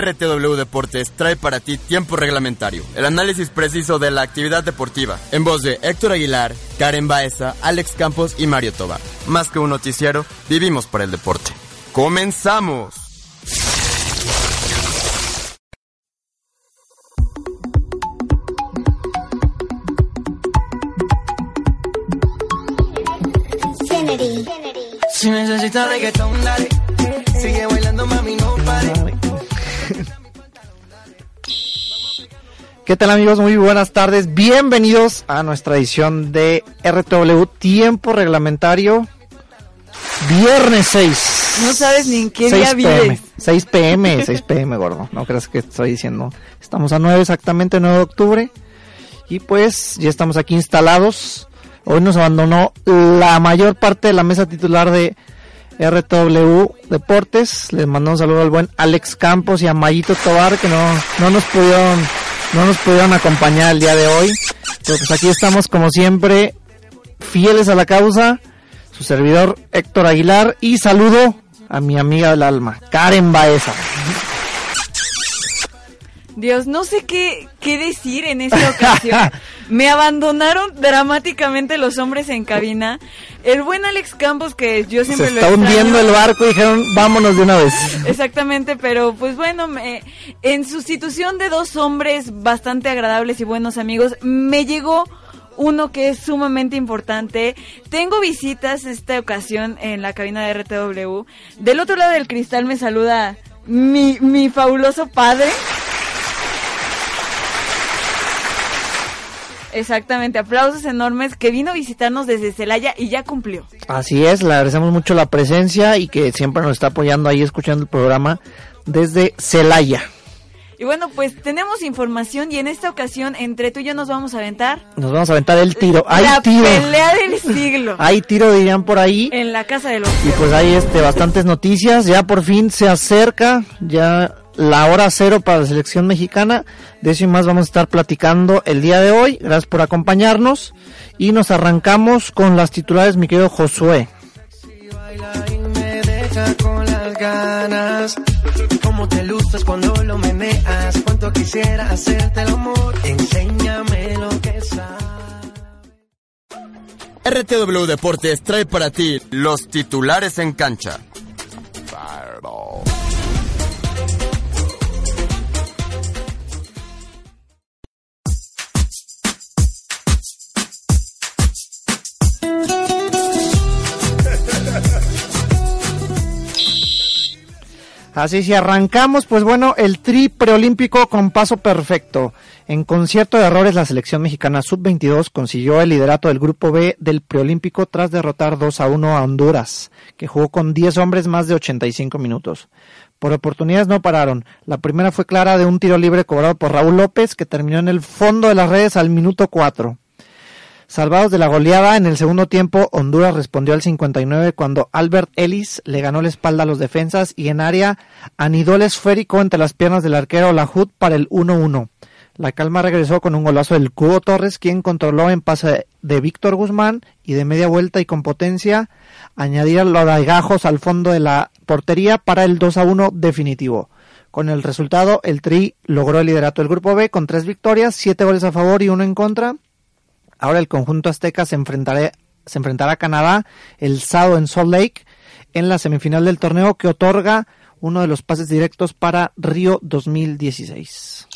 RTW Deportes trae para ti tiempo reglamentario, el análisis preciso de la actividad deportiva, en voz de Héctor Aguilar, Karen Baeza, Alex Campos y Mario Tobar. Más que un noticiero, vivimos por el deporte. ¡Comenzamos! Si necesitas reggaetón, dale. Sigue bailando, mami, no pare. ¿Qué tal amigos? Muy buenas tardes. Bienvenidos a nuestra edición de RTW Tiempo Reglamentario. Viernes 6. No sabes ni en qué 6 día PM. vives. 6 pm, 6 pm, gordo. No creas que estoy diciendo. Estamos a 9 exactamente, 9 de octubre. Y pues ya estamos aquí instalados. Hoy nos abandonó la mayor parte de la mesa titular de RTW Deportes. Les mando un saludo al buen Alex Campos y a Mayito Tobar que no, no nos pudieron, no nos pudieron acompañar el día de hoy. Pero pues aquí estamos como siempre, fieles a la causa. Su servidor Héctor Aguilar y saludo a mi amiga del alma, Karen Baeza. Dios, no sé qué, qué decir en esta ocasión. Me abandonaron dramáticamente los hombres en cabina. El buen Alex Campos, que yo siempre Se lo está extraño. hundiendo el barco y dijeron, vámonos de una vez. Exactamente, pero pues bueno, me- en sustitución de dos hombres bastante agradables y buenos amigos, me llegó uno que es sumamente importante. Tengo visitas esta ocasión en la cabina de RTW. Del otro lado del cristal me saluda mi, mi fabuloso padre. Exactamente, aplausos enormes que vino a visitarnos desde Celaya y ya cumplió. Así es, le agradecemos mucho la presencia y que siempre nos está apoyando ahí escuchando el programa desde Celaya. Y bueno, pues tenemos información y en esta ocasión entre tú y yo nos vamos a aventar Nos vamos a aventar el tiro. Hay la tiro. pelea del siglo Hay tiro, dirían por ahí. en la casa de los Y pues hay este, bastantes noticias. Ya por fin se acerca ya la hora cero para la selección mexicana. De eso y más vamos a estar platicando el día de hoy. Gracias por acompañarnos. Y nos arrancamos con las titulares, mi querido Josué. Si baila y me deja con las ganas. Cómo te luces cuando lo meneas. Cuánto quisiera hacerte el amor. Enséñame lo que sabes. RTW Deportes trae para ti los titulares en cancha. Así si arrancamos, pues bueno, el tri preolímpico con paso perfecto. En concierto de errores, la selección mexicana sub-22 consiguió el liderato del grupo B del preolímpico tras derrotar 2 a 1 a Honduras, que jugó con 10 hombres más de 85 minutos. Por oportunidades no pararon. La primera fue clara de un tiro libre cobrado por Raúl López, que terminó en el fondo de las redes al minuto 4. Salvados de la goleada, en el segundo tiempo Honduras respondió al 59 cuando Albert Ellis le ganó la espalda a los defensas y en área anidó el esférico entre las piernas del arquero Lahud para el 1-1. La calma regresó con un golazo del Cubo Torres, quien controló en pase de Víctor Guzmán y de media vuelta y con potencia añadir los gajos al fondo de la portería para el 2-1 definitivo. Con el resultado, el Tri logró el liderato del Grupo B con tres victorias, siete goles a favor y uno en contra. Ahora el conjunto azteca se enfrentará, se enfrentará a Canadá el sábado en Salt Lake en la semifinal del torneo que otorga uno de los pases directos para Río 2016.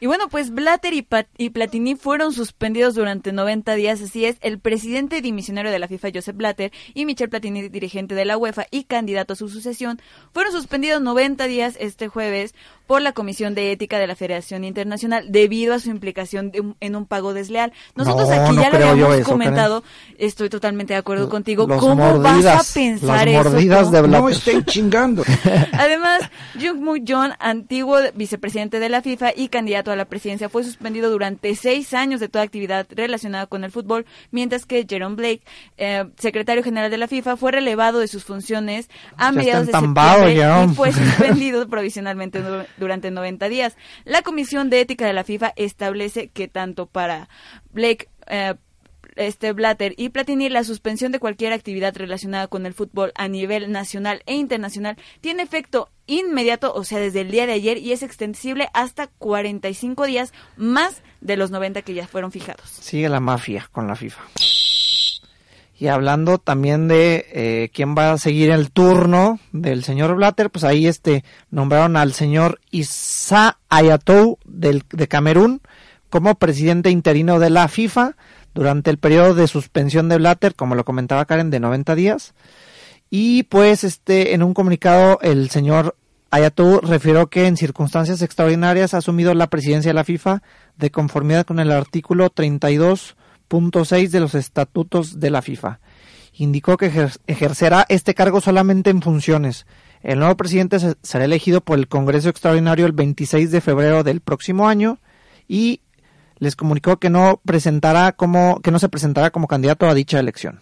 Y bueno, pues Blatter y, Platini fueron suspendidos durante 90 días, así es. El presidente dimisionario de la FIFA, Joseph Blatter, y Michel Platini, dirigente de la UEFA y candidato a su sucesión, fueron suspendidos 90 días este jueves por la Comisión de Ética de la Federación Internacional debido a su implicación de un- en un pago desleal. Nosotros No, aquí no ya lo habíamos eso, comentado, estoy totalmente de acuerdo contigo. Los ¿Cómo mordidas, vas a pensar las eso? mordidas de. No estén chingando. Además, Jung Moo Jong, antiguo vicepresidente de la FIFA y candidato a la presidencia, fue suspendido durante seis años de toda actividad relacionada con el fútbol, mientras que Jerome Blake, eh, secretario general de la FIFA, fue relevado de sus funciones a Ya mediados de septiembre Jerome. y fue suspendido provisionalmente durante 90 días. La Comisión de Ética de la FIFA establece que tanto para Blake eh, este Blatter y Platini, la suspensión de cualquier actividad relacionada con el fútbol a nivel nacional e internacional tiene efecto inmediato, o sea, desde el día de ayer y es extensible hasta 45 días más de los 90 que ya fueron fijados. Sigue la mafia con la FIFA. Y hablando también de eh, quién va a seguir el turno del señor Blatter, pues ahí este nombraron al señor Issa Ayatou del, de Camerún como presidente interino de la FIFA durante el periodo de suspensión de Blatter, como lo comentaba Karen, de 90 días. Y pues este en un comunicado el señor Ayatou refirió que en circunstancias extraordinarias ha asumido la presidencia de la FIFA de conformidad con el artículo 32 punto 6 de los estatutos de la FIFA. Indicó que ejercerá este cargo solamente en funciones. El nuevo presidente será elegido por el Congreso Extraordinario el 26 de febrero del próximo año y les comunicó que no presentará como que no se presentará como candidato a dicha elección.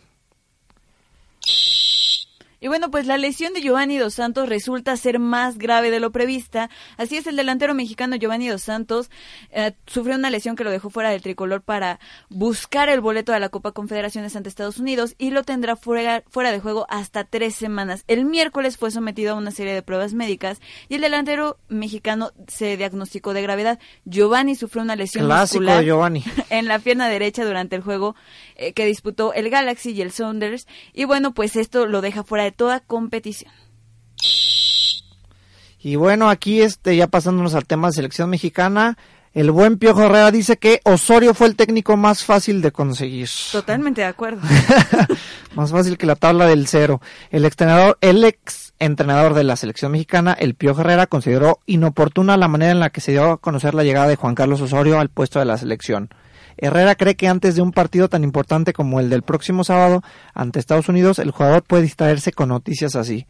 Y bueno, pues la lesión de Giovanni Dos Santos resulta ser más grave de lo prevista. Así es, el delantero mexicano Giovanni Dos Santos eh, sufrió una lesión que lo dejó fuera del tricolor para buscar el boleto de la Copa Confederaciones ante Estados Unidos y lo tendrá fuera, fuera de juego hasta tres semanas. El miércoles fue sometido a una serie de pruebas médicas y el delantero mexicano se diagnosticó de gravedad. Giovanni sufrió una lesión muscular en la pierna derecha durante el juego eh, que disputó el Galaxy y el Saunders. Y bueno, pues esto lo deja fuera de toda competición. Y bueno, aquí este, ya pasándonos al tema de selección mexicana, el buen Piojo Herrera dice que Osorio fue el técnico más fácil de conseguir. Totalmente de acuerdo. más fácil que la tabla del cero. El entrenador, el ex entrenador de la selección mexicana, el Piojo Herrera, consideró inoportuna la manera en la que se dio a conocer la llegada de Juan Carlos Osorio al puesto de la selección. Herrera cree que antes de un partido tan importante como el del próximo sábado ante Estados Unidos, el jugador puede distraerse con noticias así.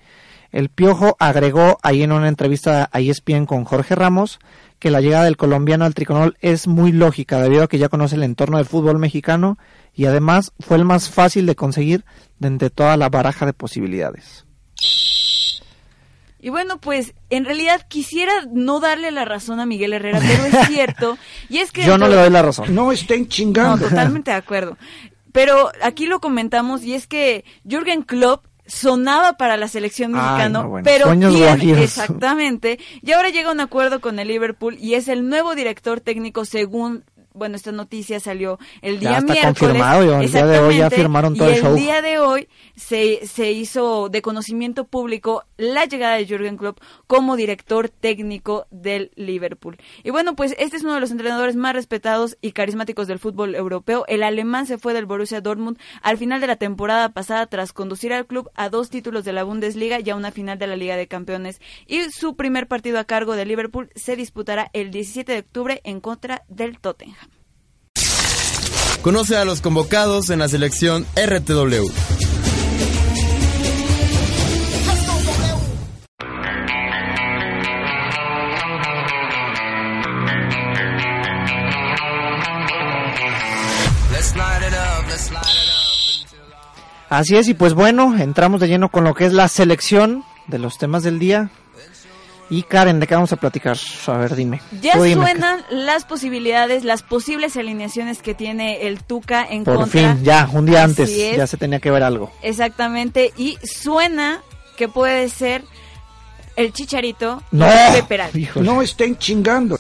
El Piojo agregó ahí en una entrevista a ESPN con Jorge Ramos que la llegada del colombiano al tricolor es muy lógica debido a que ya conoce el entorno del fútbol mexicano y además fue el más fácil de conseguir de entre toda la baraja de posibilidades. Y bueno, pues en realidad quisiera no darle la razón a Miguel Herrera, pero es cierto. Y es que Yo no le doy la razón. No estén chingando. No, totalmente de acuerdo. Pero aquí lo comentamos y es que Jürgen Klopp sonaba para la selección mexicana, pero exactamente, y ahora llega a un acuerdo con el Liverpool y es el nuevo director técnico según bueno, esta noticia salió el día ya está miércoles. Confirmado, el día de hoy ya firmaron todo y el show. El día de hoy se, se hizo de conocimiento público la llegada de Jürgen Klopp como director técnico del Liverpool. Y bueno, pues este es uno de los entrenadores más respetados y carismáticos del fútbol europeo. El alemán se fue del Borussia Dortmund al final de la temporada pasada tras conducir al club a dos títulos de la Bundesliga y a una final de la Liga de Campeones. Y su primer partido a cargo de Liverpool se disputará el 17 de octubre en contra del Tottenham. Conoce a los convocados en la selección RTW. Así es, y pues bueno, entramos de lleno con lo que es la selección de los temas del día. Y Karen, ¿de qué vamos a platicar? A ver, dime. Ya suenan las posibilidades, las posibles alineaciones que tiene el Tuca en Por contra. fin, ya, un día antes, ya se tenía que ver algo. Exactamente, y suena que puede ser el Chicharito no, de No estén chingando.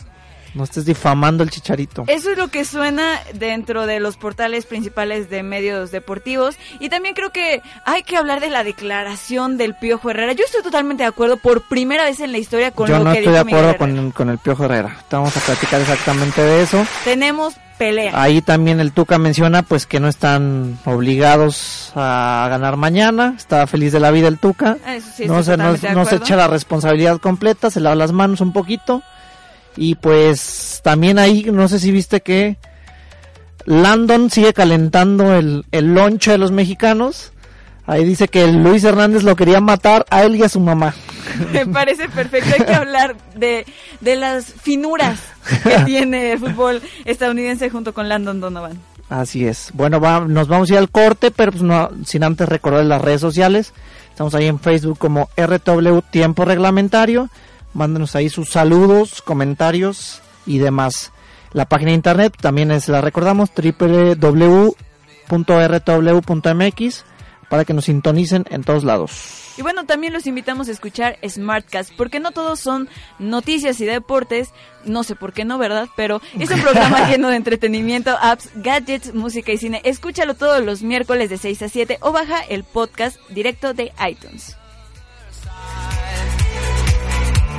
No estés difamando el chicharito. Eso es lo que suena dentro de los portales principales de medios deportivos. Y también creo que hay que hablar de la declaración del Piojo Herrera. Yo estoy totalmente de acuerdo por primera vez en la historia con Yo lo no que estoy de acuerdo con, con el Piojo Herrera. Vamos a platicar exactamente de eso. Tenemos pelea. Ahí también el Tuca menciona pues que no están obligados a ganar mañana. Está feliz de la vida el Tuca. Eso sí, no, se, no, no se echa la responsabilidad completa, se lava las manos un poquito. Y pues también ahí, no sé si viste que Landon sigue calentando el, el lonche de los mexicanos. Ahí dice que Luis Hernández lo quería matar a él y a su mamá. Me parece perfecto. Hay que hablar de, de las finuras que tiene el fútbol estadounidense junto con Landon Donovan. Así es. Bueno, va- nos vamos a ir al corte, pero pues no, sin antes recordar las redes sociales. Estamos ahí en Facebook como RW Tiempo Reglamentario. Mándenos ahí sus saludos, comentarios y demás. La página de internet también es, la recordamos, www.rtw.mx para que nos sintonicen en todos lados. Y bueno, también los invitamos a escuchar Smartcast, porque no todos son noticias y deportes, no sé por qué no, ¿verdad? Pero es un programa lleno de entretenimiento, apps, gadgets, música y cine. Escúchalo todos los miércoles de 6 a 7 o baja el podcast directo de iTunes.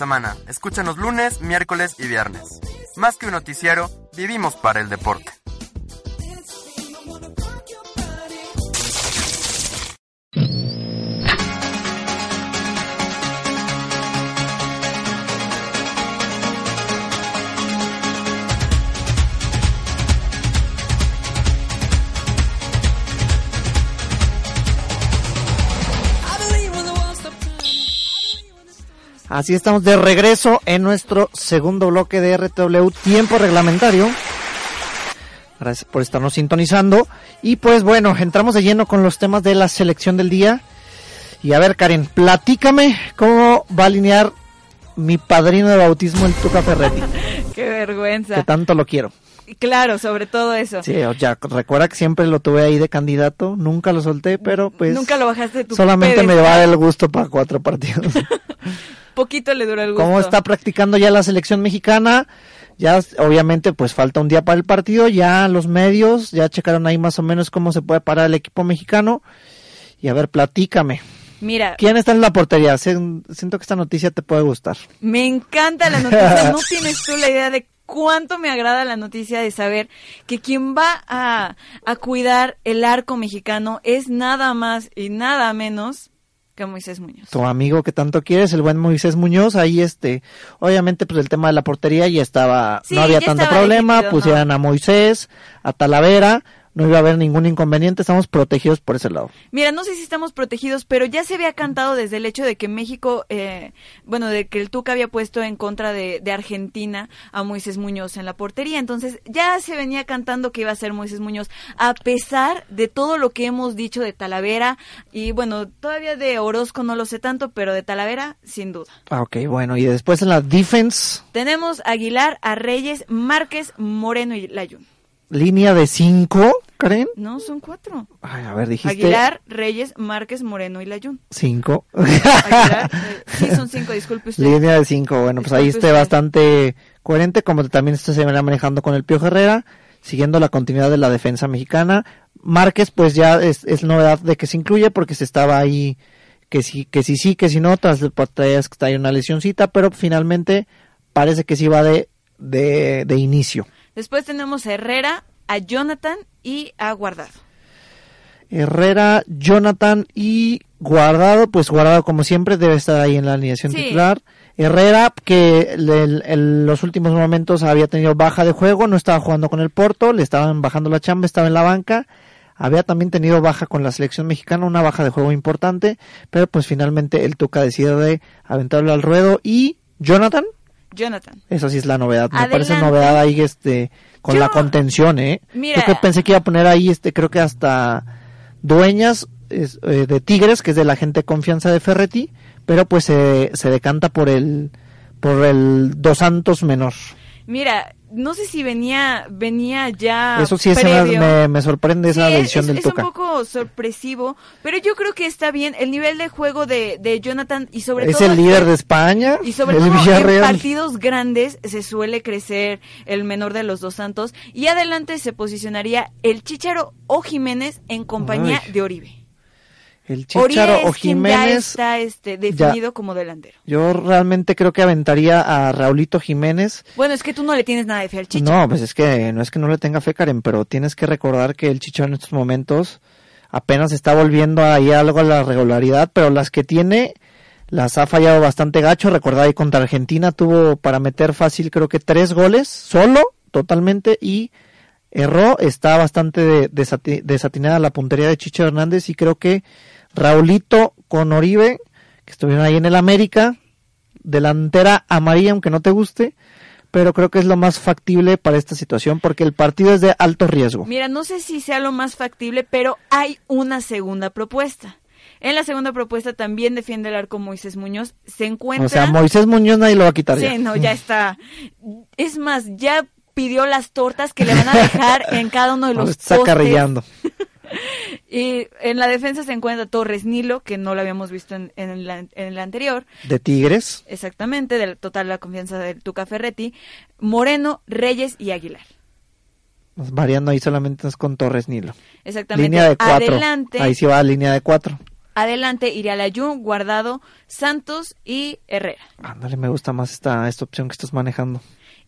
Semana. Escúchanos lunes, miércoles y viernes. Más que un noticiero, vivimos para el deporte. Así estamos de regreso en nuestro segundo bloque de RTW Tiempo Reglamentario. Gracias por estarnos sintonizando. Y pues bueno, entramos de lleno con los temas de la selección del día. Y a ver, Karen, platícame cómo va a alinear mi padrino de bautismo, el Tuca Ferretti, Qué vergüenza. que tanto lo quiero. Claro, sobre todo eso. Sí, o ya, recuerda que siempre lo tuve ahí de candidato, nunca lo solté, pero pues Nunca lo bajaste de tu solamente me va el gusto para cuatro partidos. Poquito le dura el gusto. cómo está practicando ya la selección mexicana. Ya obviamente pues falta un día para el partido, ya los medios ya checaron ahí más o menos cómo se puede parar el equipo mexicano. Y a ver, platícame. Mira, ¿Quién está en la portería? Sien- Siento que esta noticia te puede gustar. me encanta la noticia. No tienes tú la idea de cuánto me agrada la noticia de saber que quien va a, a cuidar el arco mexicano es nada más y nada menos que Moisés Muñoz. Tu amigo que tanto quieres, el buen Moisés Muñoz, ahí este, obviamente pues el tema de la portería ya estaba, Sí, no había tanto problema, definido, pusieran ¿no? a Moisés, a Talavera, no iba a haber ningún inconveniente, estamos protegidos por ese lado. Mira, no sé si estamos protegidos, pero ya se había cantado desde el hecho de que México, eh, bueno, de que el Tuca había puesto en contra de, de Argentina a Moisés Muñoz en la portería. Entonces ya se venía cantando que iba a ser Moisés Muñoz, a pesar de todo lo que hemos dicho de Talavera. Y bueno, todavía de Orozco no lo sé tanto, pero de Talavera, sin duda. Ah, ok, bueno, y después en la defense, Tenemos a Aguilar, a Reyes, Márquez, Moreno y Layún. Línea de cinco, Karen. No, son cuatro. Ay, a ver, dijiste Aguilar, Reyes, Márquez, Moreno y Layún. cinco. Aguilar, eh, sí, son cinco, disculpe usted. Línea de cinco, bueno, pues ahí esté usted. bastante coherente, como también esto se venía manejando con el Pío Herrera, siguiendo la continuidad de la defensa mexicana. Márquez, pues ya es, es novedad de que se incluye porque se estaba ahí, que sí, que sí, sí, que si no, tras el que está ahí una lesioncita, pero finalmente parece que sí va de, de, de inicio. Después tenemos a Herrera, a Jonathan y a Guardado. Herrera, Jonathan y Guardado, pues Guardado como siempre debe estar ahí en la alineación Sí. titular. Herrera, que en los últimos momentos había tenido baja de juego, no estaba jugando con el Porto, le estaban bajando la chamba, estaba en la banca. Había también tenido baja con la selección mexicana, una baja de juego importante, pero pues finalmente el Tuca decide de aventarlo al ruedo. Y Jonathan, Jonathan. esa sí es la novedad, me parece novedad ahí este con Yo- la contención, eh. Mira. Yo que pensé que iba a poner ahí este creo que hasta dueñas es, eh, de Tigres, que es de la gente de confianza de Ferretti, pero pues se se decanta por el por el Dos Santos menor. Mira, no sé si venía venía ya Eso sí me, previo. me- me sorprende esa Sí, es, decisión es- del es Tuca. un poco sorpresivo, pero yo creo que está bien el nivel de juego de, de Jonathan y sobre Es todo el líder de España, y sobre el todo en Villarreal. partidos grandes se suele crecer el menor de los dos santos y adelante se posicionaría el Chicharo o Jiménez en compañía Ay. de Oribe. El Chicharo o quien ya Jiménez. está este, definido como delantero. Yo realmente creo que aventaría a Raulito Jiménez. Bueno, es que tú no le tienes nada de fe al Chicharo. No, pues es que no es que no le tenga fe, Karen, pero tienes que recordar que el Chicharo en estos momentos apenas está volviendo ahí algo a la regularidad, pero las que tiene las ha fallado bastante gacho. Recordad ahí contra Argentina tuvo para meter fácil creo que tres goles solo, totalmente, y erró. Está bastante de- desati- desatinada la puntería de Chicho Hernández y creo que Raulito con Oribe, que estuvieron ahí en el América, delantera amarilla, aunque no te guste, pero creo que es lo más factible para esta situación porque el partido es de alto riesgo. Mira, no sé si sea lo más factible, pero hay una segunda propuesta. En la segunda propuesta también defiende el arco Moisés Muñoz. Se encuentra. O sea, Moisés Muñoz nadie lo va a quitar ya. Sí, no, ya está. Es más, ya pidió las tortas que le van a dejar en cada uno de los está postes. Y en la defensa se encuentra Torres Nilo, que no lo habíamos visto en, en la, en el anterior. De Tigres. Exactamente, del total la confianza del Tuca Ferretti. Moreno, Reyes y Aguilar. Pues, Variando ahí solamente es con Torres Nilo. Exactamente. Línea de cuatro. Adelante. Ahí sí va línea de cuatro. Adelante iría Layún, Guardado, Santos y Herrera. Ándale, me gusta más esta, esta opción que estás manejando.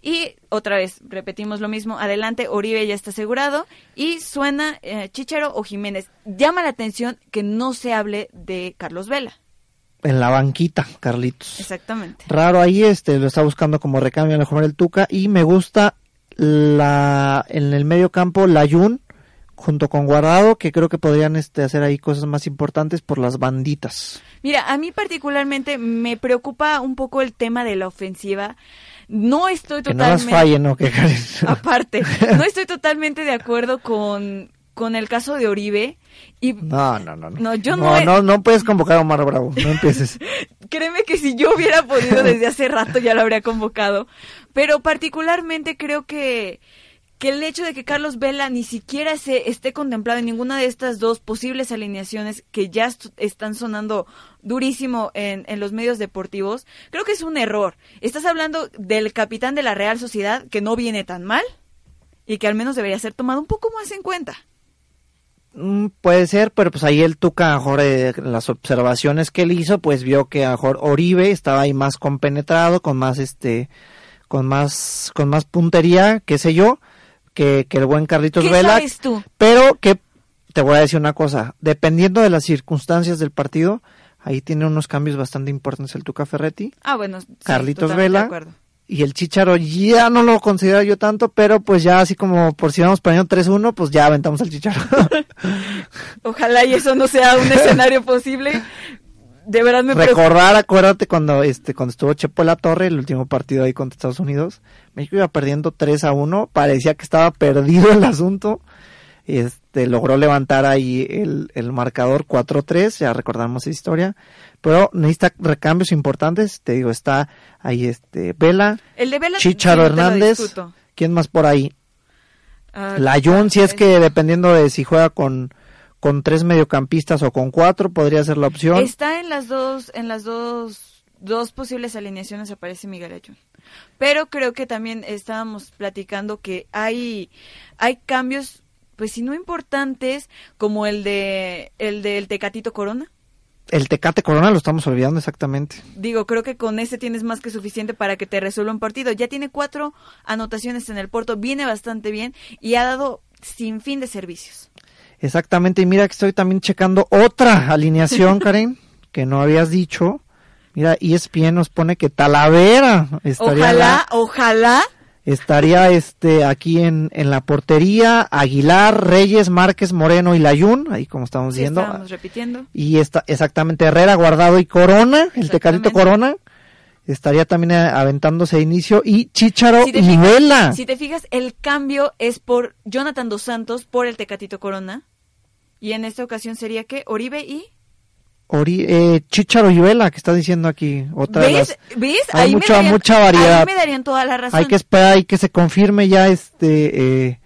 Y otra vez, repetimos lo mismo, adelante Oribe ya está asegurado y suena eh, Chicharo o Jiménez. Llama la atención que no se hable de Carlos Vela. En la banquita, Carlitos. Exactamente. Raro ahí, este, lo está buscando como recambio a lo mejor el Tuca. Y me gusta la, en el medio campo, Layun, junto con Guardado, que creo que podrían este, hacer ahí cosas más importantes por las banditas. Mira, a mí particularmente me preocupa un poco el tema de la ofensiva. No estoy Que no totalmente... fallen, ¿no? Que. Aparte, no estoy totalmente de acuerdo con, con el caso de Oribe. Y No, no, no. No, No, yo no no, he- no, no puedes convocar a Omar Bravo. No empieces. Créeme que si yo hubiera podido desde hace rato ya lo habría convocado. Pero particularmente creo que, que el hecho de que Carlos Vela ni siquiera se esté contemplado en ninguna de estas dos posibles alineaciones que ya est- están sonando durísimo en, los medios deportivos, creo que es un error. Estás hablando del capitán de la Real Sociedad que no viene tan mal y que al menos debería ser tomado un poco más en cuenta. Mm, puede ser, pero pues ahí el Tuca, eh, las observaciones que él hizo, pues vio que a Oribe estaba ahí más compenetrado, con más este, con más, con más puntería, qué sé yo, que, que el buen Carlitos ¿Qué Vela. sabes tú? Pero que te voy a decir una cosa, dependiendo de las circunstancias del partido, ahí tiene unos cambios bastante importantes el Tuca Ferretti. Ah, bueno, sí, Carlitos Vela. Y el Chicharo ya no lo considero yo tanto, pero pues ya así como por si vamos perdiendo 3-1, pues ya aventamos al Chicharo. Ojalá y eso no sea un escenario posible. De verdad me. Recordar, acuérdate cuando este cuando estuvo Chepo La Torre, el último partido ahí contra Estados Unidos, México iba perdiendo 3 a 1, parecía que estaba perdido el asunto. Este logró levantar ahí el, el marcador 4-3, ya recordamos esa historia, pero necesita recambios importantes, te digo, está ahí este Vela, El de Vela Chicharo Hernández. ¿quién más por ahí? Ah, La Jun, si es- que dependiendo de si juega con, con tres mediocampistas o con cuatro, podría ser la opción. Está en las dos, en las dos, dos posibles alineaciones aparece Miguel Ayun. Pero creo que también estábamos platicando que hay, hay cambios, pues si no importantes, como el de, el del Tecatito Corona. El Tecate Corona lo estamos olvidando exactamente. Digo, creo que con ese tienes más que suficiente para que te resuelva un partido. Ya tiene cuatro anotaciones en el Porto, viene bastante bien y ha dado sin fin de servicios. Exactamente, y mira que estoy también checando otra alineación, Karen, que no habías dicho. Mira, ESPN nos pone que Talavera estaría, Ojalá, ojalá. estaría este aquí en, en la portería, Aguilar, Reyes, Márquez, Moreno y Layún, ahí como estamos Sí, viendo. estábamos repitiendo. Y está exactamente Herrera, Guardado y Corona, el Tecatito Exactamente. Corona, estaría también eh, aventándose de inicio, y Chicharo Si y Vela. Si te fijas, el cambio es por Jonathan Dos Santos por el Tecatito Corona. Y en esta ocasión sería que Oribe y... Ori- eh, Chicharo y Vela, que está diciendo aquí otra de ¿Ves? las- ¿Ves? Hay Ahí me mucha- darían- mucha variedad. Ahí me darían toda la razón. Hay que esperar y que se confirme ya este eh,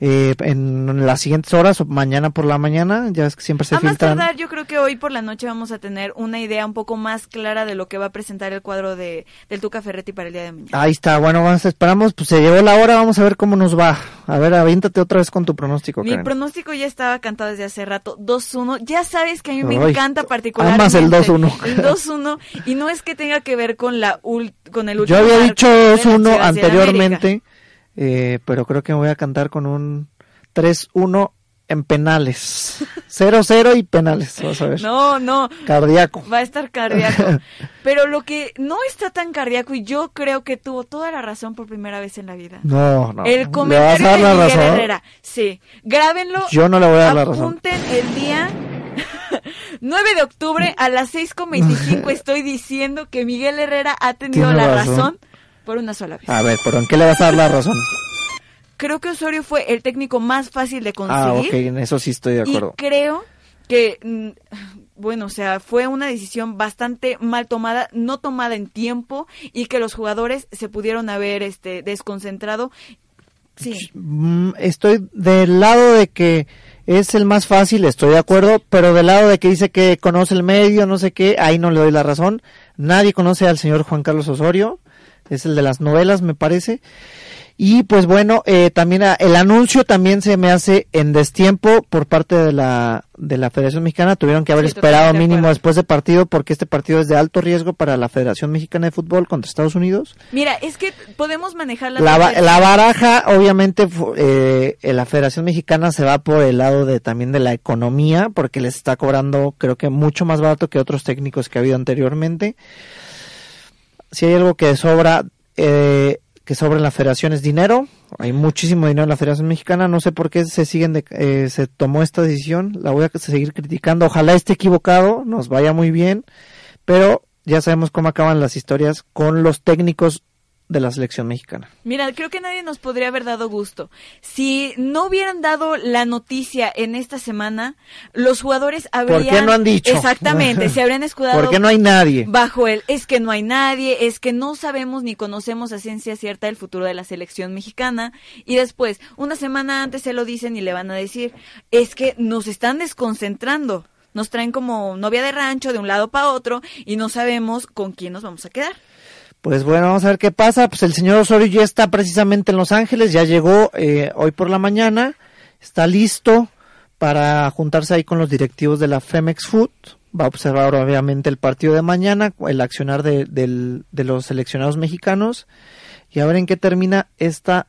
eh, en las siguientes horas o mañana por la mañana, ya es que siempre se a más filtran. tardar, yo creo que hoy por la noche vamos a tener una idea un poco más clara de lo que va a presentar el cuadro de, del Tuca Ferretti para el día de mañana. Ahí está, bueno, vamos, esperamos, pues se llegó la hora, vamos a ver cómo nos va. A ver, aviéntate otra vez con tu pronóstico, Mi Karen. pronóstico ya estaba cantado desde hace rato, 2-1. Ya sabes que a mí me Ay, encanta particularmente amas el 2-1. El 2-1 y no es que tenga que ver con la ul- con el último Yo había dicho de las 2-1 Chivas del América. Eh, pero creo que me voy a cantar con un 3-1 en penales. 0-0 y penales, vamos a ver. No, no, Cardíaco. va a estar cardíaco. Pero lo que no está tan cardíaco y yo creo que tuvo toda la razón por primera vez en la vida. No, no. El ¿Le vas comentario a dar de la Miguel razón? Herrera. Sí. Grábenlo. Yo no le voy a dar la razón. Apunten el día 9 de octubre a las 6.25 estoy diciendo que Miguel Herrera ha tenido Tiene la razón. razón. Por una sola vez. A ver, ¿en qué le vas a dar la razón? Creo que Osorio fue el técnico más fácil de conseguir. Ah, ok, en eso sí estoy de Y acuerdo. creo que, mm, bueno, o sea, fue una decisión bastante mal tomada, no tomada en tiempo y que los jugadores se pudieron haber este, desconcentrado. Sí, Mm, Estoy del lado de que es el más fácil, estoy de acuerdo, pero del lado de que dice que conoce el medio, no sé qué, ahí no le doy la razón. Nadie conoce al señor Juan Carlos Osorio, es el de las novelas, me parece. Y pues bueno, eh, también ah, el anuncio también se me hace en destiempo por parte de la de la Federación Mexicana. Tuvieron que haber Sí, esperado de mínimo después de partido porque este partido es de alto riesgo para la Federación Mexicana de Fútbol contra Estados Unidos. mira, es que podemos manejar la... La, ba- la baraja, obviamente, eh, la Federación Mexicana se va por el lado de también de la economía, porque les está cobrando, creo que mucho más barato que otros técnicos que ha habido anteriormente. Si hay algo que sobra, eh, que sobra en la Federación es dinero. Hay muchísimo dinero en la Federación Mexicana. No sé por qué se siguen, de- eh, se tomó esta decisión. La voy a seguir criticando. Ojalá esté equivocado, nos vaya muy bien, pero ya sabemos cómo acaban las historias con los técnicos de la selección mexicana. Mira, creo que nadie nos podría haber dado gusto. Si no hubieran dado la noticia en esta semana, los jugadores habrían... qué no han dicho? Exactamente, se habrían escudado... Porque no hay nadie. Bajo el, es que no hay nadie, es que no sabemos ni conocemos a ciencia cierta el futuro de la selección mexicana. Y después, una semana antes se lo dicen y le van a decir, es que nos están desconcentrando. Nos traen como novia de rancho de un lado para otro y no sabemos con quién nos vamos a quedar. Pues bueno, vamos a ver qué pasa. Pues el señor Osorio ya está precisamente en Los Ángeles, ya llegó eh, hoy por la mañana, está listo para juntarse ahí con los directivos de la Femex Food. Va a observar obviamente el partido de mañana, el accionar de, de los seleccionados mexicanos y a ver en qué termina esta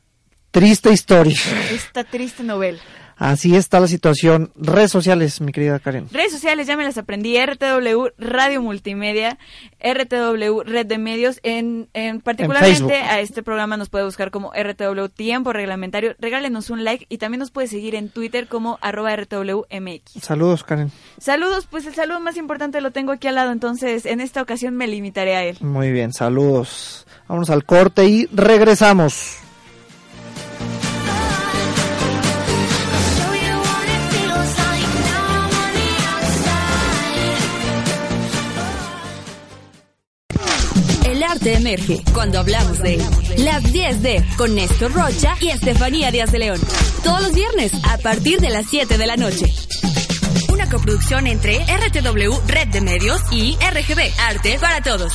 triste historia. Esta triste novela. Así está la situación. Redes sociales, mi querida Karen. Redes sociales ya me las aprendí, RTW Radio Multimedia, RTW Red de Medios, en, en particularmente a este programa nos puede buscar como RTW Tiempo Reglamentario, regálenos un like y también nos puede seguir en Twitter como arroba RTWMX. Saludos, Karen. Saludos, pues el saludo más importante lo tengo aquí al lado, entonces en esta ocasión me limitaré a él. Muy bien, saludos. Vamos al corte y regresamos. Arte emerge cuando hablamos de. Las 10 de con Néstor Rocha y Estefanía Díaz de León. Todos los viernes a partir de las 7 de la noche. Una coproducción entre RTW Red de Medios y RGB Arte para Todos.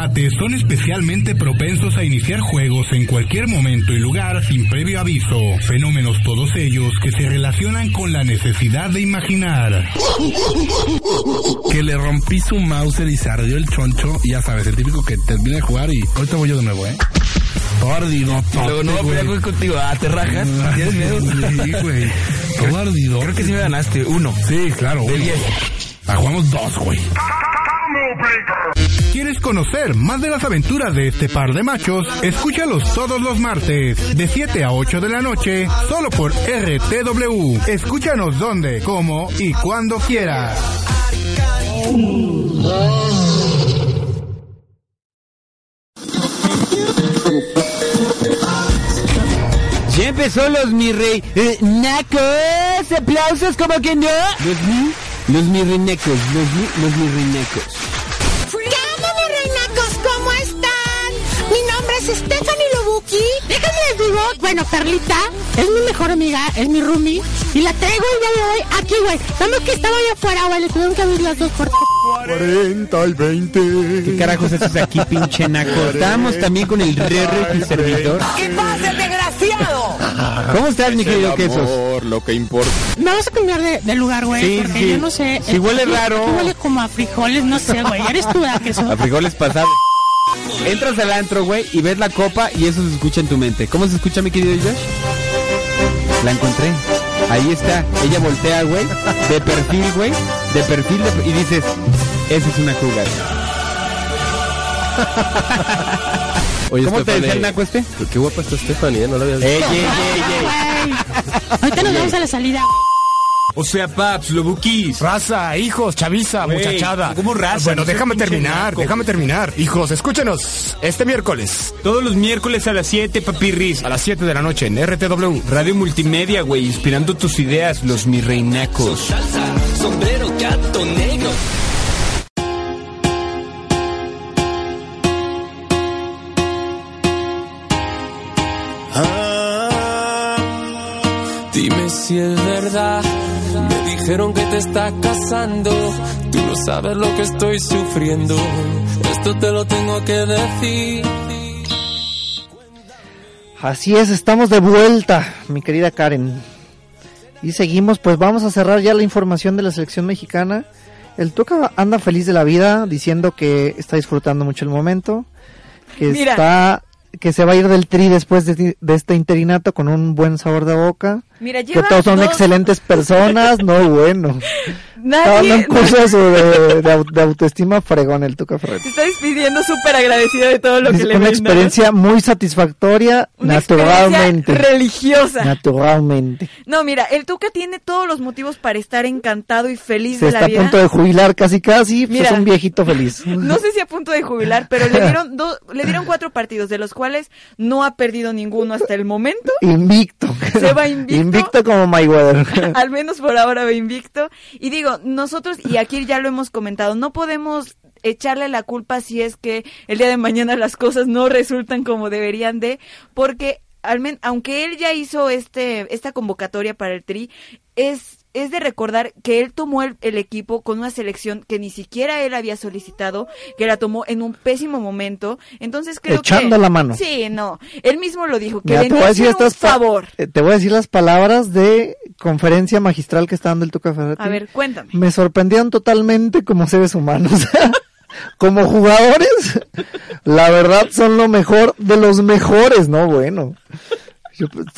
Son especialmente propensos a iniciar juegos en cualquier momento y lugar sin previo aviso, fenómenos todos ellos que se relacionan con la necesidad de imaginar. Que le rompí su mouse y se ardió el choncho, y ya sabes, el típico que termina de jugar y ahorita voy yo de nuevo, ¿eh? Todo ardido, todo. Luego no voy a pelear güey, contigo. Ah, te rajas. ¿Tienes miedo? Sí, güey. Todo ardido. Creo que sí me ganaste. Uno. Sí, claro. De uno. diez. Ah, jugamos dos, güey. ¿Quieres conocer más de las aventuras de este par de machos? Escúchalos todos los martes, de 7 a 8 de la noche, solo por RTW. Escúchanos donde, cómo y cuando quieras. Ya empezó los mi rey eh, nacos. Aplausos como que no. Los mi, los mi los mi, los mi. Bueno, Perlita es mi mejor amiga, es mi roomie. Y la traigo el día de hoy aquí, güey. Vamos que estaba allá afuera, güey. Le tuvieron que abrir las dos puertas. 40 y 20. ¿Qué carajos haces aquí, pinche naco? Estamos también con el Rere y servidor. ¿Qué pasa, desgraciado? ¿Cómo estás, mi querido Quesos? Lo que importa. Me vas a cambiar de, de lugar, güey. Sí, porque sí. yo no sé. Sí, huele aquí- raro. huele como a frijoles, no sé, güey. Eres tú, ¿verdad, queso? A frijoles pasados. Entras al antro, güey, y ves la copa y eso se escucha en tu mente. ¿Cómo se escucha, mi querido Josh? La encontré. Ahí está. Ella voltea, güey, de perfil, güey, de perfil, de- y dices, esa es una cougar. Oye, ¿Cómo te decía el naco este? Qué guapa está Stephanie, ¿eh? No la había Ey, visto. ey, ey, ey. Ahorita nos vamos a la salida. O sea, paps, lobuquis. Raza, hijos, chaviza, muchachada. ¿cómo raza? Bueno, No déjame terminar, déjame terminar. Hijos, escúchenos este miércoles Todos los miércoles a las 7, papirris. a las 7 de la noche en RTW. Radio Multimedia, güey, inspirando tus ideas, los mi reinacos. sombrero, gato negro. Ah, dime si. Me dijeron que te está casando. Tú no sabes lo que estoy sufriendo. Esto te lo tengo que decir. Así es, estamos de vuelta, mi querida Karen. Y seguimos, pues vamos a cerrar ya la información de la selección mexicana. El Tuca anda feliz de la vida, diciendo que está disfrutando mucho el momento, que Mira. está, que se va a ir del tri después de, de este interinato con un buen sabor de boca. Mira, que todos son dos- excelentes personas, no bueno. Nadie un curso de, de au- de autoestima fregón el Tuca Ferretti. se está despidiendo súper agradecida de todo lo que le una experiencia muy satisfactoria, Una naturalmente. religiosa. Naturalmente. No, mira, el Tuca tiene todos los motivos para estar encantado y feliz Se de la está a vida. punto de jubilar casi casi, pues Mira. es un viejito feliz. No sé si a punto de jubilar, pero le dieron do- le dieron cuatro partidos, de los cuales no ha perdido ninguno hasta el momento. Invicto. Se va invicto. Invicto como Mayweather. Al menos por ahora va invicto. Y digo, nosotros, y aquí ya lo hemos comentado, no podemos echarle la culpa si es que el día de mañana las cosas no resultan como deberían de, porque al aunque él ya hizo este esta convocatoria para el Tri, es es de recordar que él tomó el, el equipo con una selección que ni siquiera él había solicitado, que la tomó en un pésimo momento. Entonces creo Echando que... la mano. Sí, no. Él mismo lo dijo, que Mira, te voy a decir estas favor. eh, te voy a decir las palabras de conferencia magistral que está dando el Tuca Ferretti. A ver, cuéntame. Me sorprendieron totalmente como seres humanos. como jugadores, la verdad son lo mejor de los mejores, ¿no? Bueno.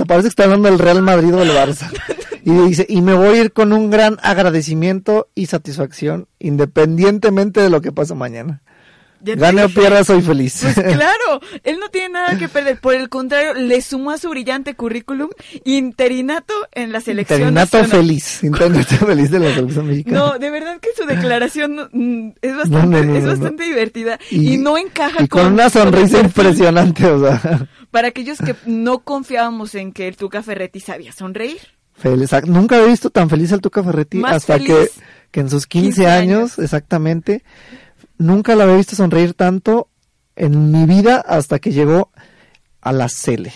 Parece que está hablando del Real Madrid o del Barça. Y dice, y me voy a ir con un gran agradecimiento y satisfacción, independientemente de lo que pase mañana. Gane o pierda, soy feliz. Pues claro, él no tiene nada que perder. Por el contrario, le sumó a su brillante currículum interinato en la selección. Interinato nacional. feliz, interinato feliz de la selección mexicana. No, de verdad que su declaración es bastante, No, no, no, es no, bastante divertida y, Y- no encaja Y con una el sonrisa impresionante, o sea. Para aquellos que no confiábamos en que el Tuca Ferretti sabía sonreír. Feliz. Nunca había visto tan feliz al Tuca Ferretti Más hasta que, que en sus 15, 15 años, exactamente, nunca lo había visto sonreír tanto en mi vida hasta que llegó a la Cele.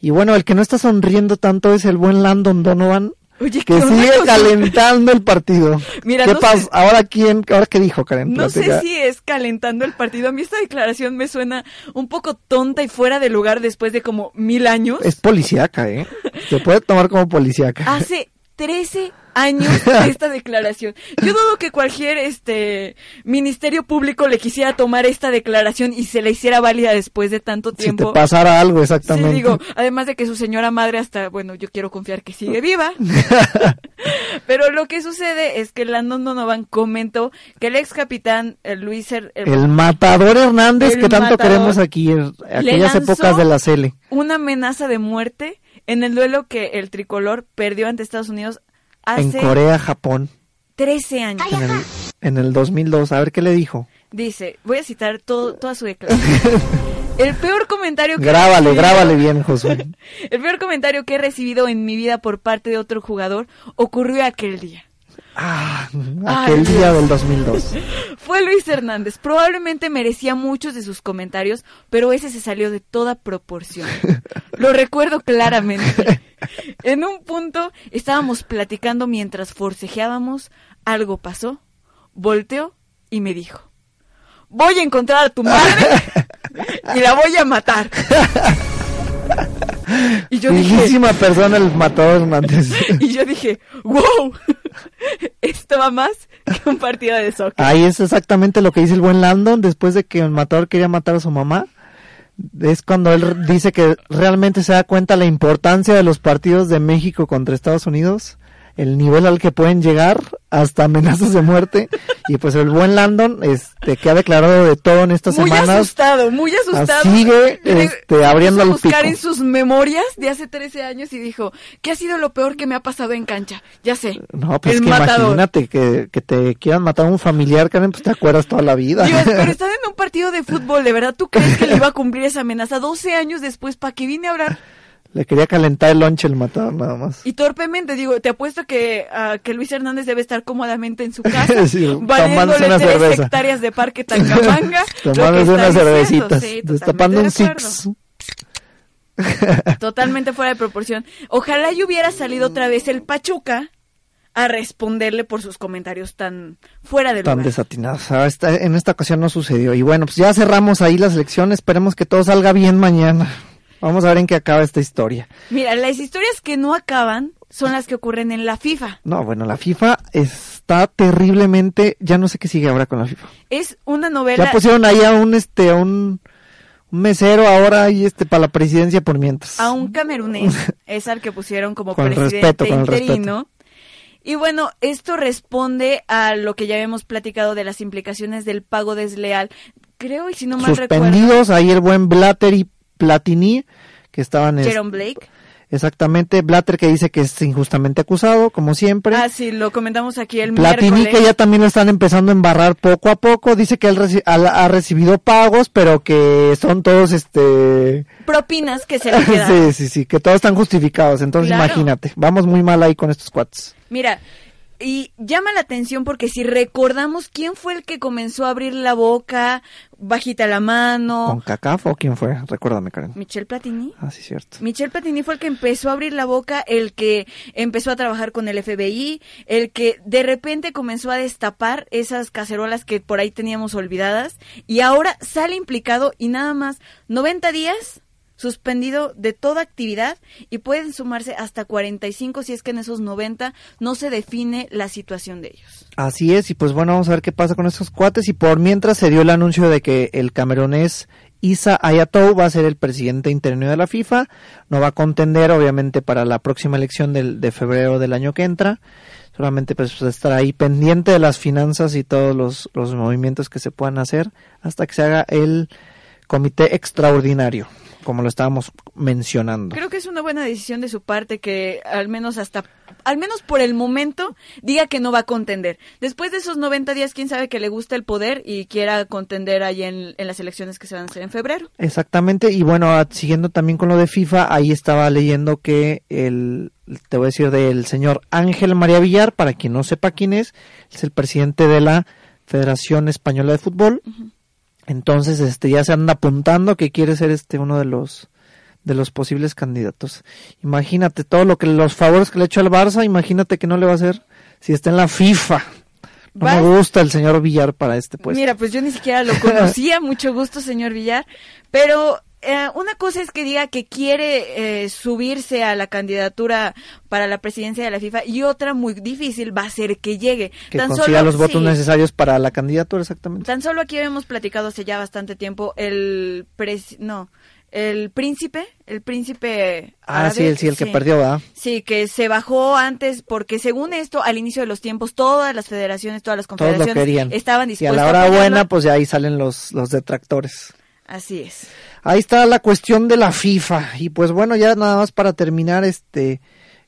Y bueno, el que no está sonriendo tanto es el buen Landon Donovan, Oye, que sigue calentando el partido. Mira, ¿Qué no pasa? sé- Ahora quién, ahora qué dijo Karen? No sé si es calentando el partido. A mí esta declaración me suena un poco tonta y fuera de lugar después de como mil años. Es policíaca, ¿eh? Se puede tomar como policíaca. Hace 13 años de esta declaración. Yo dudo que cualquier este ministerio público le quisiera tomar esta declaración y se le hiciera válida después de tanto si te tiempo. pasara algo, Sí, exactamente. digo, además de que su señora madre hasta, bueno, yo quiero confiar que sigue viva. Pero lo que sucede es que Landon Donovan comentó que el ex capitán eh, Luis el- El matador Hernández El que tanto queremos aquí, en aquellas lanzó épocas de la Cele. una amenaza de muerte en el duelo que el tricolor perdió ante Estados Unidos hace En Corea, Japón, 13 años. en el, en el 2002. A ver qué le dijo. Dice, voy a citar todo, toda su declaración. El peor comentario que he Grábale, recibido- grábale bien, Josué. El peor comentario que he recibido en mi vida por parte de otro jugador ocurrió aquel día. Aquel Dios. día del 2002. Fue Luis Hernández. Probablemente merecía muchos de sus comentarios, pero ese se salió de toda proporción. Lo recuerdo claramente. En un punto estábamos platicando mientras forcejeábamos, algo pasó, volteó y me dijo, voy a encontrar a tu madre y la voy a matar. Y yo dije, Finísima persona el matador Hernández. y yo dije, wow, esto va más que un partido de soccer. Ahí es exactamente lo que dice el buen Landon después de que el matador quería matar a su mamá. Es cuando él dice que realmente se da cuenta la importancia de los partidos de México contra Estados Unidos, el nivel al que pueden llegar, hasta amenazas de muerte. Y pues el buen Landon, este, que ha declarado de todo en estas muy semanas, asustado, muy asustado. sigue este, abriendo a buscar en sus memorias de hace 13 años y dijo, ¿qué ha sido lo peor que me ha pasado en cancha? Ya sé, No, pues el que matador. imagínate que, que te quieran matar a un familiar, Karen, pues te acuerdas toda la vida. Dios, pero están en un partido de fútbol, ¿de verdad tú crees que le iba a cumplir esa amenaza 12 años después para que vine a hablar? Le quería calentar el lonche el matador nada más. Y torpemente, digo, te apuesto que, ah, que Luis Hernández debe estar cómodamente en su casa, Sí, valiéndole una tres cerveza. hectáreas de parque Tangamanga. Tomándose unas cervecitas, sí, destapando un totalmente de acuerdo. six. Totalmente fuera de proporción. Ojalá y hubiera salido otra vez el Pachuca a responderle por sus comentarios tan fuera de Tan lugar. desatinados. Ah, en esta ocasión no sucedió. Y bueno, pues ya cerramos ahí las elecciones. Esperemos que todo salga bien mañana. Vamos a ver en qué acaba esta historia. Mira, las historias que no acaban son las que ocurren en la FIFA. No, bueno, la FIFA está terriblemente. Ya no sé qué sigue ahora con la FIFA. Es una novela. Ya pusieron ahí a un este a un, un mesero ahora y este para la presidencia por mientras. a un camerunés, es al que pusieron como Con presidente respeto, con interino. Y bueno, esto responde a lo que ya hemos platicado de las implicaciones del pago desleal. Creo, y si no mal recuerdo, Suspendidos ahí el buen Blatter y Platini que estaban es- Jerome Blake. exactamente Blatter que dice que es injustamente acusado como siempre. Ah, sí, lo comentamos aquí el Platini miércoles. que ya también lo están empezando a embarrar poco a poco, dice que él reci- ha, ha recibido pagos, pero que son todos este Propinas que se le quedan. sí, sí, sí, que todos están justificados, entonces Claro. imagínate, vamos muy mal ahí con estos cuates. Mira, Y llama la atención porque si recordamos quién fue el que comenzó a abrir la boca, bajita la mano, ¿Con CACAF o quién fue? Recuérdame, Karen. Michel Platini. Ah, sí, cierto. Michel Platini fue el que empezó a abrir la boca, el que empezó a trabajar con el FBI, el que de repente comenzó a destapar esas cacerolas que por ahí teníamos olvidadas y ahora sale implicado y nada más 90 días suspendido de toda actividad y pueden sumarse hasta 45 si es que en esos 90 no se define la situación de ellos. Así es, y pues bueno, vamos a ver qué pasa con estos cuates. Y por mientras se dio el anuncio de que el camerunés Isa Ayatou va a ser el presidente interino de la FIFA. No va a contender, obviamente, para la próxima elección del, de febrero del año que entra. Solamente pues estar ahí pendiente de las finanzas y todos los, los movimientos que se puedan hacer hasta que se haga el comité extraordinario, como lo estábamos mencionando. Creo que es una buena decisión de su parte que al menos hasta al menos por el momento diga que no va a contender. Después de esos 90 días, quién sabe que le gusta el poder y quiera contender ahí en, en las elecciones que se van a hacer en febrero. Exactamente, y bueno, ah, siguiendo también con lo de FIFA, ahí estaba leyendo que el, te voy a decir, del señor Ángel María Villar, para quien no sepa quién es, es el presidente de la Federación Española de Fútbol. Entonces, este, ya se anda apuntando que quiere ser este uno de los de los posibles candidatos. Imagínate todo lo que los favores que le ha hecho al Barça, imagínate que no le va a hacer si está en la FIFA. No me gusta el señor Villar para este puesto. Mira, pues yo ni siquiera lo conocía, mucho gusto, señor Villar, pero eh, una cosa es que diga que quiere eh, subirse a la candidatura para la presidencia de la FIFA y otra muy difícil va a ser que llegue. que Tan consiga solo- los votos sí. necesarios para la candidatura, exactamente. Tan solo aquí habíamos platicado hace ya bastante tiempo el pres- no, el príncipe, el príncipe Ah, sí, el, sí, el que perdió, ¿verdad? Sí, que se bajó antes porque según esto, al inicio de los tiempos, todas las federaciones, todas las confederaciones estaban y a dispuestas la hora buena, pues ya ahí salen los, los detractores. Así es. Ahí está la cuestión de la FIFA. Y pues bueno, ya nada más para terminar este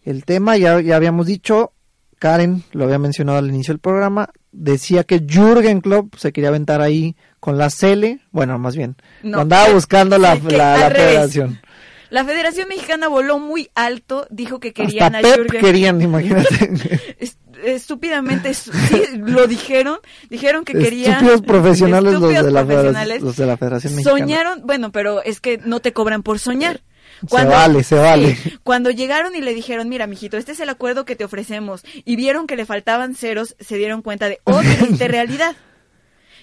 el tema, ya, ya habíamos dicho, Karen lo había mencionado al inicio del programa, decía que Jürgen Klopp se quería aventar ahí con la Cele, bueno, más bien, No, andaba que- buscando la, que la- revés. federación. La Federación Mexicana voló muy alto, dijo que querían Hasta a Pep Jürgen- querían, imagínate. Es- estúpidamente, sí, lo dijeron, dijeron que querían... Estúpidos profesionales los de, la profesionales. federación, los de la Federación Mexicana. Soñaron, bueno, pero es que no te cobran por soñar. Se vale, se vale. sí, cuando llegaron y le dijeron, mira, mijito, este es el acuerdo que te ofrecemos, y vieron que le faltaban ceros, se dieron cuenta de, oh, triste realidad.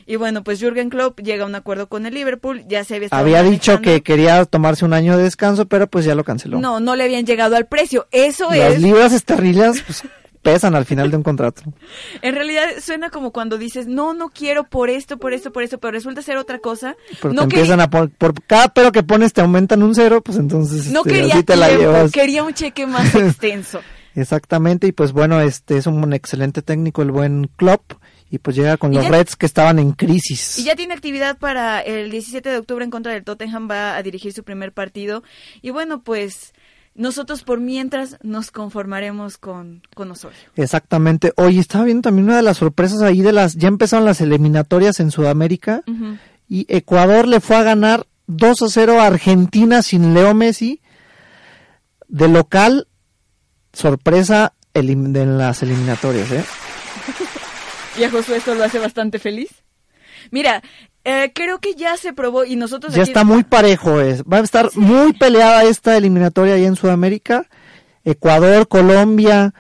Y bueno, pues Jürgen Klopp llega a un acuerdo con el Liverpool, ya se había estado Había dicho que quería tomarse un año de descanso, pero pues ya lo canceló. No, no le habían llegado al precio. Eso Las es... libras esterlinas pues, pesan al final de un contrato. En realidad suena como cuando dices, no, no quiero por esto, por esto, por esto, pero resulta ser otra cosa. Pero no te quería- empiezan a poner, por cada pero que pones te aumentan un cero, pues entonces no este, quería así te la tiempo, llevas. quería un cheque más extenso. Exactamente, y pues bueno, este es un excelente técnico, el buen Klopp, y pues llega con Y los ya- Reds que estaban en crisis. Y ya tiene actividad para el 17 de octubre en contra del Tottenham, va a dirigir su primer partido. Y bueno, pues nosotros por mientras nos conformaremos con, con Osorio. Exactamente. Oye, estaba viendo también una de las sorpresas ahí de las, ya empezaron las eliminatorias en Sudamérica, y Ecuador le fue a ganar 2 a 0 a Argentina sin Leo Messi. De local, sorpresa de las eliminatorias, ¿eh? Y a Josué esto lo hace bastante feliz. Mira, eh, creo que ya se probó y nosotros Ya aquí- está muy parejo, es. va a estar muy peleada esta eliminatoria ahí en Sudamérica. Ecuador, Colombia,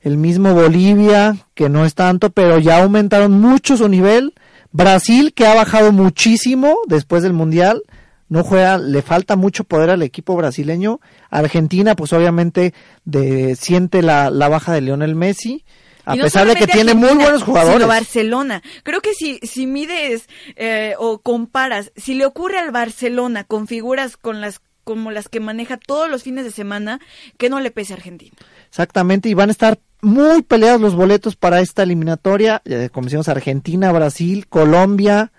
el mismo Bolivia, que no es tanto, pero ya aumentaron mucho su nivel. Brasil, que ha bajado muchísimo después del Mundial, no juega, le falta mucho poder al equipo brasileño. Argentina, pues obviamente de, siente la, la baja de Lionel Messi, a no pesar de que tiene muy buenos jugadores. Sino Barcelona. Creo que si, si mides eh, o comparas, si le ocurre al Barcelona con figuras con las como las que maneja todos los fines de semana, que no le pese a Argentina. Exactamente, y van a estar muy peleados los boletos para esta eliminatoria. Eh, como decíamos, Argentina, Brasil, Colombia,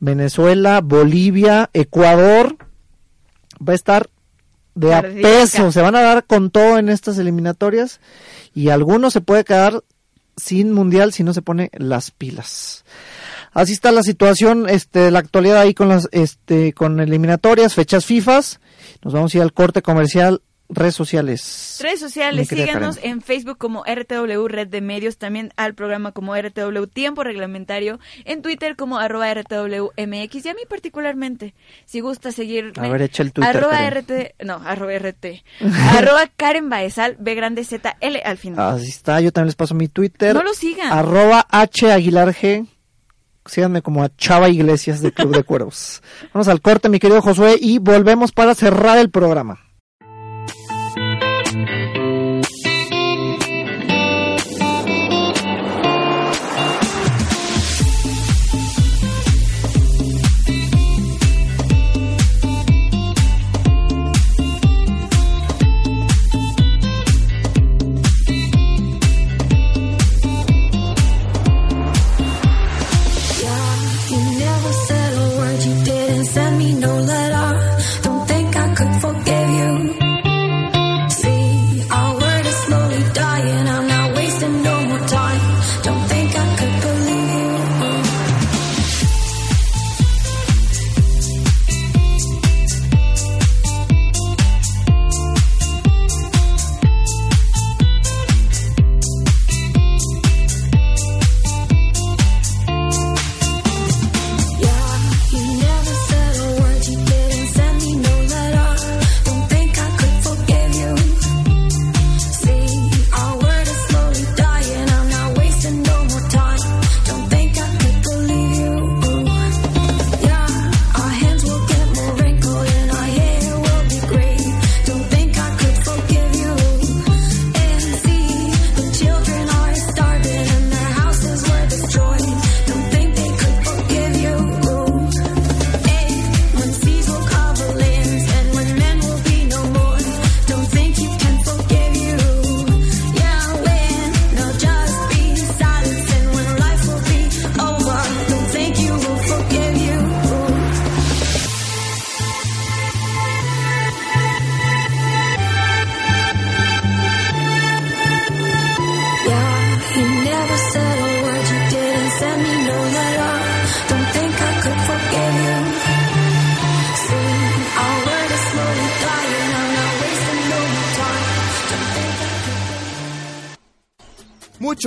Venezuela, Bolivia, Ecuador. Va a estar de a peso. Se van a dar con todo en estas eliminatorias. Y algunos se puede quedar sin mundial si no se pone las pilas. Así está la situación, este, la actualidad ahí con las, este, con eliminatorias, fechas FIFAs. Nos vamos a ir al corte comercial redes sociales. Redes sociales, síganos Karen. en Facebook como RTW Red de Medios, también al programa como RTW Tiempo Reglamentario, en Twitter como arroba RTWMX y a mí particularmente, si gusta seguirme. A ver, echa el Twitter, Arroba Karen. RT, no, arroba RT. arroba Karen Baezal, B grande Z L al final. Así está, yo también les paso mi Twitter. No lo sigan. Arroba H Aguilar G. Síganme como a Chava Iglesias de Club de Cuervos. Vamos al corte, mi querido Josué, y volvemos para cerrar el programa.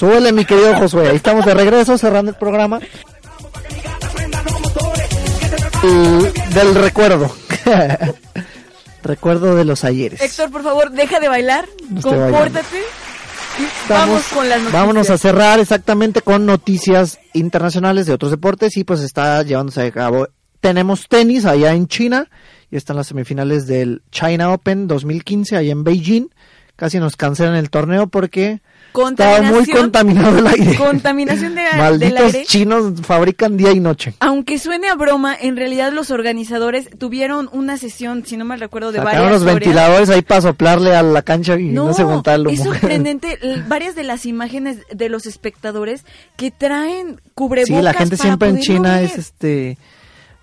Súbele, mi querido Josué. Ahí estamos de regreso, cerrando el programa. Y del recuerdo. recuerdo de los ayeres. Héctor, por favor, deja de bailar, bailando. compórtate. Estamos- Vamos con las noticias. Vámonos a cerrar exactamente con noticias internacionales de otros deportes y pues está llevándose a cabo. Tenemos tenis allá en China y están las semifinales del China Open 2015 allá en Beijing. Casi nos cancelan el torneo porque estaba muy contaminado el aire. Contaminación de- del Malditos aire. chinos fabrican día y noche. Aunque suene a broma, en realidad los organizadores tuvieron una sesión, si no mal recuerdo, de Sacaron varias los ventiladores ahí para soplarle a la cancha y no, se aguantaba el humo. es sorprendente varias de las imágenes de los espectadores que traen cubrebocas Sí, la gente para siempre en China ver. es este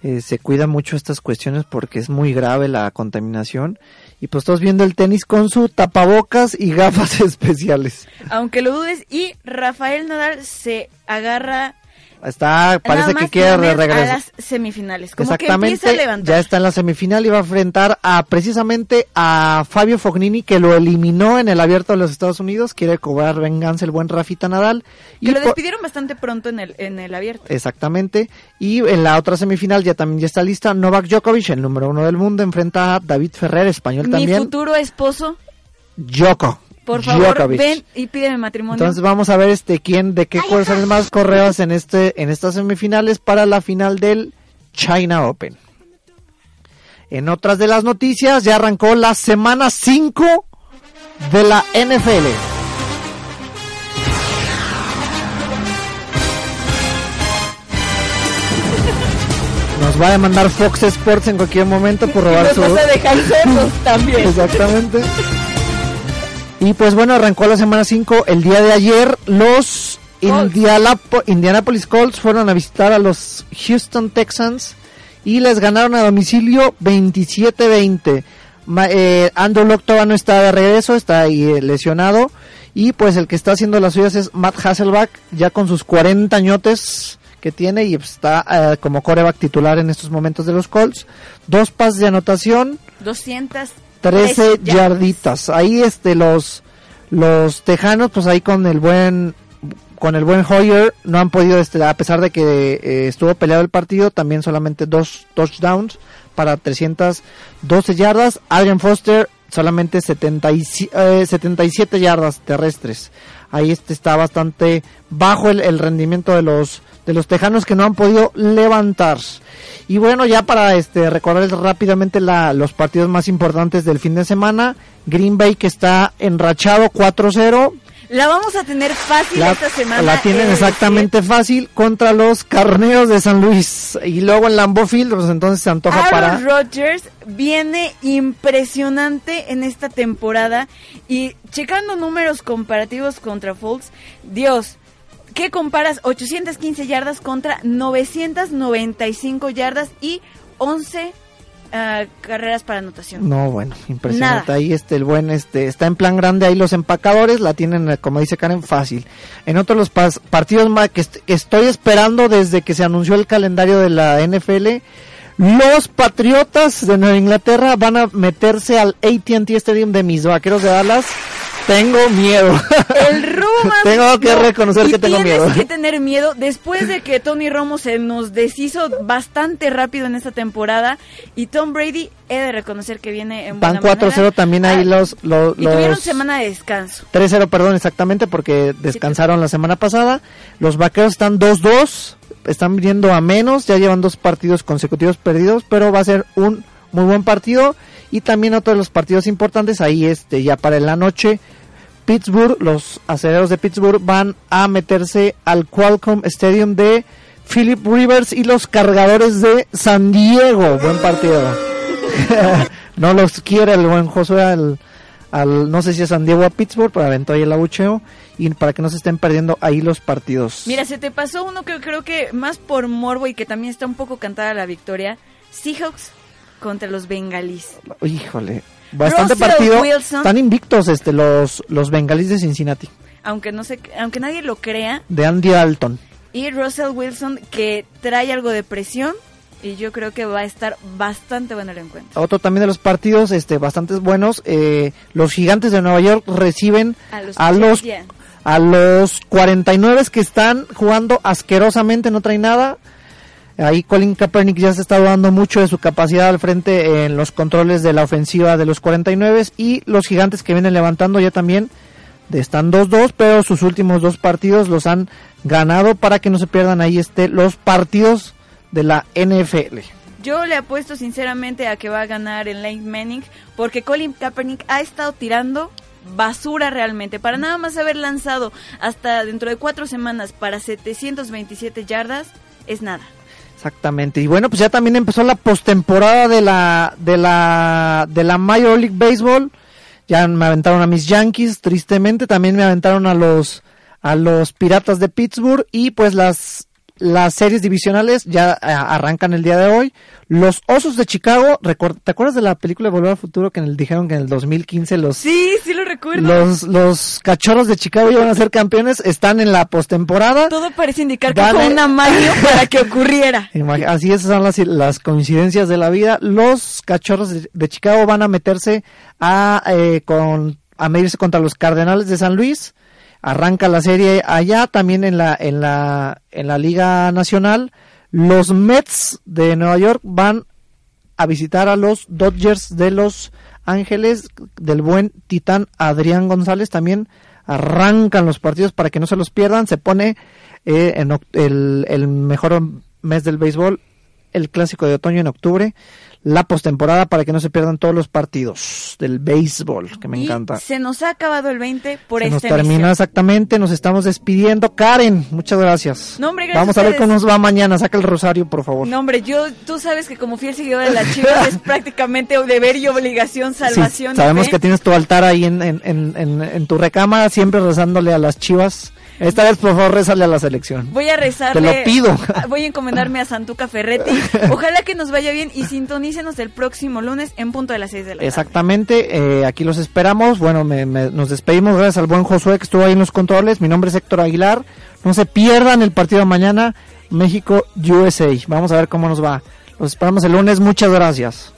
eh, se cuida mucho estas cuestiones porque es muy grave la contaminación y pues todos viendo el tenis con su tapabocas y gafas especiales. Aunque lo dudes, y Rafael Nadal se agarra Está parece que quiere regresar. a las semifinales. Como Exactamente, a ya está en la semifinal y va a enfrentar a precisamente a Fabio Fognini que lo eliminó en el Abierto de los Estados Unidos, quiere cobrar venganza el buen Rafita Nadal y Que lo despidieron bastante pronto en el, en el abierto. Exactamente. Y en la otra semifinal ya también ya está lista Novak Djokovic, el número uno del mundo, enfrenta a David Ferrer, español Mi también. futuro esposo, Djoko. Por favor, Djokovic. ven y pídeme matrimonio. Entonces vamos a ver este quién, de qué cuáles son más correos en este, en estas semifinales para la final del China Open. En otras de las noticias, ya arrancó la semana 5 de la NFL. Nos va a demandar Fox Sports en cualquier momento por robar Nos su... vas a dejar también. Exactamente. Y pues bueno, arrancó la semana 5 el día de ayer. Los Indianapo- Indianapolis Colts fueron a visitar a los Houston Texans y les ganaron a domicilio 27-20. Ma- eh, Andrew Luck todavía no está de regreso, está ahí eh, lesionado. Y pues el que está haciendo las suyas es Matt Hasselback, ya con sus 40 añotes que tiene y pues, está eh, como coreback titular en estos momentos de los Colts. Dos pases de anotación, 200 13 yarditas. Ahí este los los tejanos pues ahí con el buen con el buen Hoyer no han podido este a pesar de que eh, estuvo peleado el partido también solamente dos touchdowns para 312 yardas. Adrian Foster solamente 70 y eh, 77 yardas terrestres. Ahí este está bastante bajo el, el rendimiento de los de los tejanos que no han podido levantar. Y bueno, ya para este recordarles rápidamente la, los partidos más importantes del fin de semana, Green Bay que está enrachado 4-0, La vamos a tener fácil la, esta semana. la tienen exactamente fácil contra los Carneros de San Luis. Y luego en Lambeau Field, pues entonces se antoja Aaron para... Rodgers viene impresionante en esta temporada y checando números comparativos contra Foles, Dios, ¿qué comparas 815 yardas contra 995 yardas y 11 ah, carreras para anotación? No, bueno, impresionante. Nada. Ahí este el buen este está en plan grande ahí los empacadores la tienen como dice Karen fácil. En otros los pas- partidos más que, est- que estoy esperando desde que se anunció el calendario de la NFL los Patriotas de Nueva Inglaterra van a meterse al AT&T Stadium de mis vaqueros de Dallas. Tengo miedo. El Roma. Tengo que no, reconocer y que tengo tienes miedo. que tener miedo después de que Tony Romo se nos deshizo bastante rápido en esta temporada y Tom Brady he de reconocer que viene en Van buena 4-0 manera. también ahí Ah, los, los, y tuvieron los- semana de descanso. 3-0, perdón, exactamente, porque descansaron la semana pasada. Los vaqueros están 2-2, están viniendo a menos, ya llevan dos partidos consecutivos perdidos, pero va a ser un muy buen partido. Y también otro de los partidos importantes, ahí este, ya para la noche, Pittsburgh, los aceleros de Pittsburgh van a meterse al Qualcomm Stadium de Philip Rivers y los cargadores de San Diego. Buen partido. no los quiere el buen Josué al, al no sé si a San Diego o a Pittsburgh, pero aventó ahí el abucheo y para que no se estén perdiendo ahí los partidos. Mira, se te pasó uno que creo que más por morbo y que también está un poco cantada la victoria. Seahawks contra los bengalís. Híjole, bastante Russell partido. Wilson. Están invictos este los los bengalíes de Cincinnati, Aunque no sé, aunque nadie lo crea. de Andy Dalton. Y Russell Wilson que trae algo de presión y yo creo que va a estar bastante bueno el encuentro. Otro también de los partidos este bastantes buenos, eh, los Gigantes de Nueva York reciben A los a los a los 49 que están jugando asquerosamente, no traen nada. Ahí Colin Kaepernick ya se está dando mucho de su capacidad al frente en los controles de la ofensiva de los 49 y los gigantes que vienen levantando ya también están 2-2, pero sus últimos dos partidos los han ganado para que no se pierdan ahí este los partidos de la NFL. Yo le apuesto sinceramente a que va a ganar el Lane Manning porque Colin Kaepernick ha estado tirando basura realmente. Para nada más haber lanzado hasta dentro de cuatro semanas para 727 yardas es nada. Exactamente. Y bueno, pues ya también empezó la postemporada de la de la de la Major League Baseball. Ya me aventaron a mis Yankees, tristemente, también me aventaron a los a los Piratas de Pittsburgh y pues las las series divisionales ya eh, arrancan el día de hoy. Los Osos de Chicago, ¿te acuerdas de la película de Volver al Futuro que en el, dijeron que en el 2015 los Sí, sí lo recuerdo. los los Cachorros de Chicago iban a ser campeones, están en la postemporada. Todo parece indicar que Van fue a- un amaño para que ocurriera. Así esas son las, las coincidencias de la vida. Los cachorros de, de Chicago van a meterse a, eh, con, a medirse contra los Cardenales de San Luis. Arranca la serie allá, también en la, en la, en la Liga Nacional. Los Mets de Nueva York van a visitar a los Dodgers de Los Ángeles del buen titán Adrián González. También arrancan los partidos para que no se los pierdan. Se pone eh, en el, el mejor mes del béisbol el clásico de otoño en octubre, la postemporada para que no se pierdan todos los partidos del béisbol, que me Y encanta. Se nos ha acabado el 20 por Se nos esta terminó emisión. exactamente, nos estamos despidiendo. Karen, muchas gracias. No, hombre, gracias Vamos a a ver cómo nos va mañana. Saca el rosario, por favor. No, hombre, yo, tú sabes que como fiel seguidor de las chivas es prácticamente deber y obligación, salvación. sabemos fe. que tienes tu altar ahí en, en- en tu recámara, siempre rezándole a las chivas. Esta vez, por favor, rezale a la selección. Voy a rezarle. Te lo pido. Voy a encomendarme a Santuca Ferretti. Ojalá que nos vaya bien y sintonícenos el próximo lunes en punto de las 6 de la tarde. Exactamente, eh, aquí los esperamos. Bueno, me- me- nos despedimos gracias al buen Josué que estuvo ahí en los controles. Mi nombre es Héctor Aguilar. No se pierdan el partido de mañana, México-USA. Vamos a ver cómo nos va. Los esperamos el lunes. Muchas gracias.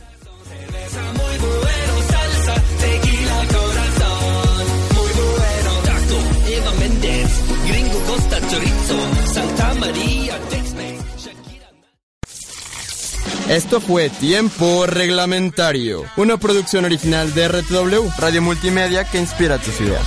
Esto fue Tiempo Reglamentario, una producción original de RTW, Radio Multimedia que inspira tus ideas.